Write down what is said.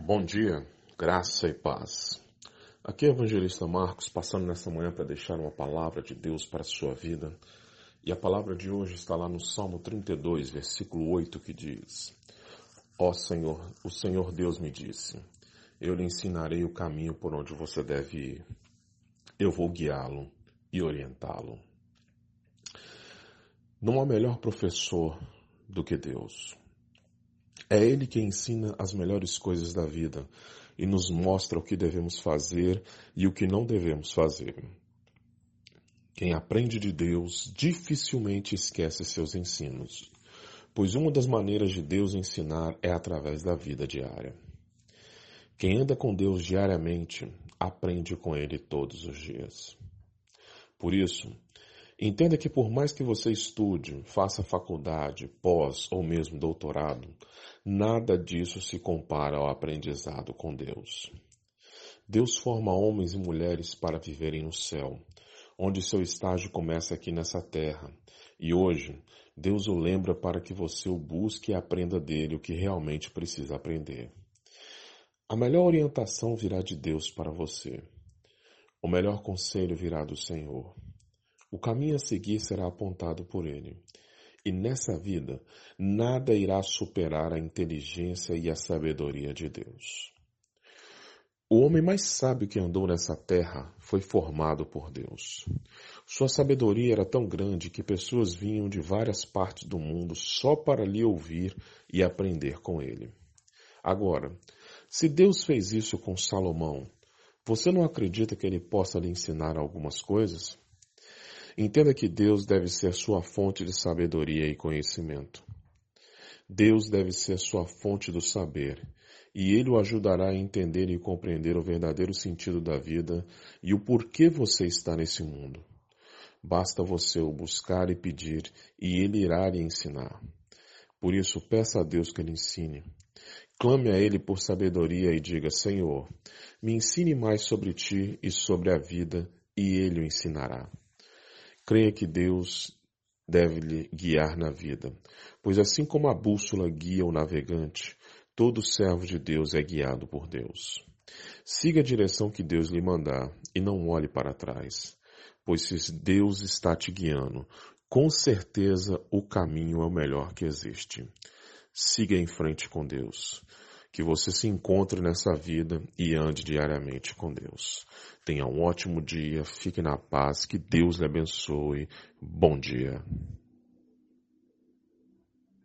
Bom dia, graça e paz. Aqui é o evangelista Marcos, passando nesta manhã para deixar uma palavra de Deus para a sua vida. E a palavra de hoje está lá no Salmo 32, versículo 8, que diz: Ó Senhor, o Senhor Deus me disse: Eu lhe ensinarei o caminho por onde você deve ir. Eu vou guiá-lo e orientá-lo. Não há melhor professor do que Deus. É Ele que ensina as melhores coisas da vida e nos mostra o que devemos fazer e o que não devemos fazer. Quem aprende de Deus dificilmente esquece seus ensinos, pois uma das maneiras de Deus ensinar é através da vida diária. Quem anda com Deus diariamente aprende com Ele todos os dias. Por isso, Entenda que por mais que você estude, faça faculdade, pós ou mesmo doutorado, nada disso se compara ao aprendizado com Deus. Deus forma homens e mulheres para viverem no céu, onde seu estágio começa aqui nessa terra. E hoje, Deus o lembra para que você o busque e aprenda dele o que realmente precisa aprender. A melhor orientação virá de Deus para você. O melhor conselho virá do Senhor. O caminho a seguir será apontado por ele. E nessa vida, nada irá superar a inteligência e a sabedoria de Deus. O homem mais sábio que andou nessa terra foi formado por Deus. Sua sabedoria era tão grande que pessoas vinham de várias partes do mundo só para lhe ouvir e aprender com ele. Agora, se Deus fez isso com Salomão, você não acredita que ele possa lhe ensinar algumas coisas? Entenda que Deus deve ser sua fonte de sabedoria e conhecimento. Deus deve ser sua fonte do saber, e Ele o ajudará a entender e compreender o verdadeiro sentido da vida e o porquê você está nesse mundo. Basta você o buscar e pedir, e Ele irá lhe ensinar. Por isso, peça a Deus que lhe ensine. Clame a Ele por sabedoria e diga: Senhor, me ensine mais sobre ti e sobre a vida, e Ele o ensinará. Creia que Deus deve lhe guiar na vida, pois assim como a bússola guia o navegante, todo servo de Deus é guiado por Deus. Siga a direção que Deus lhe mandar e não olhe para trás, pois se Deus está te guiando, com certeza o caminho é o melhor que existe. Siga em frente com Deus que você se encontre nessa vida e ande diariamente com Deus. Tenha um ótimo dia, fique na paz, que Deus lhe abençoe. Bom dia.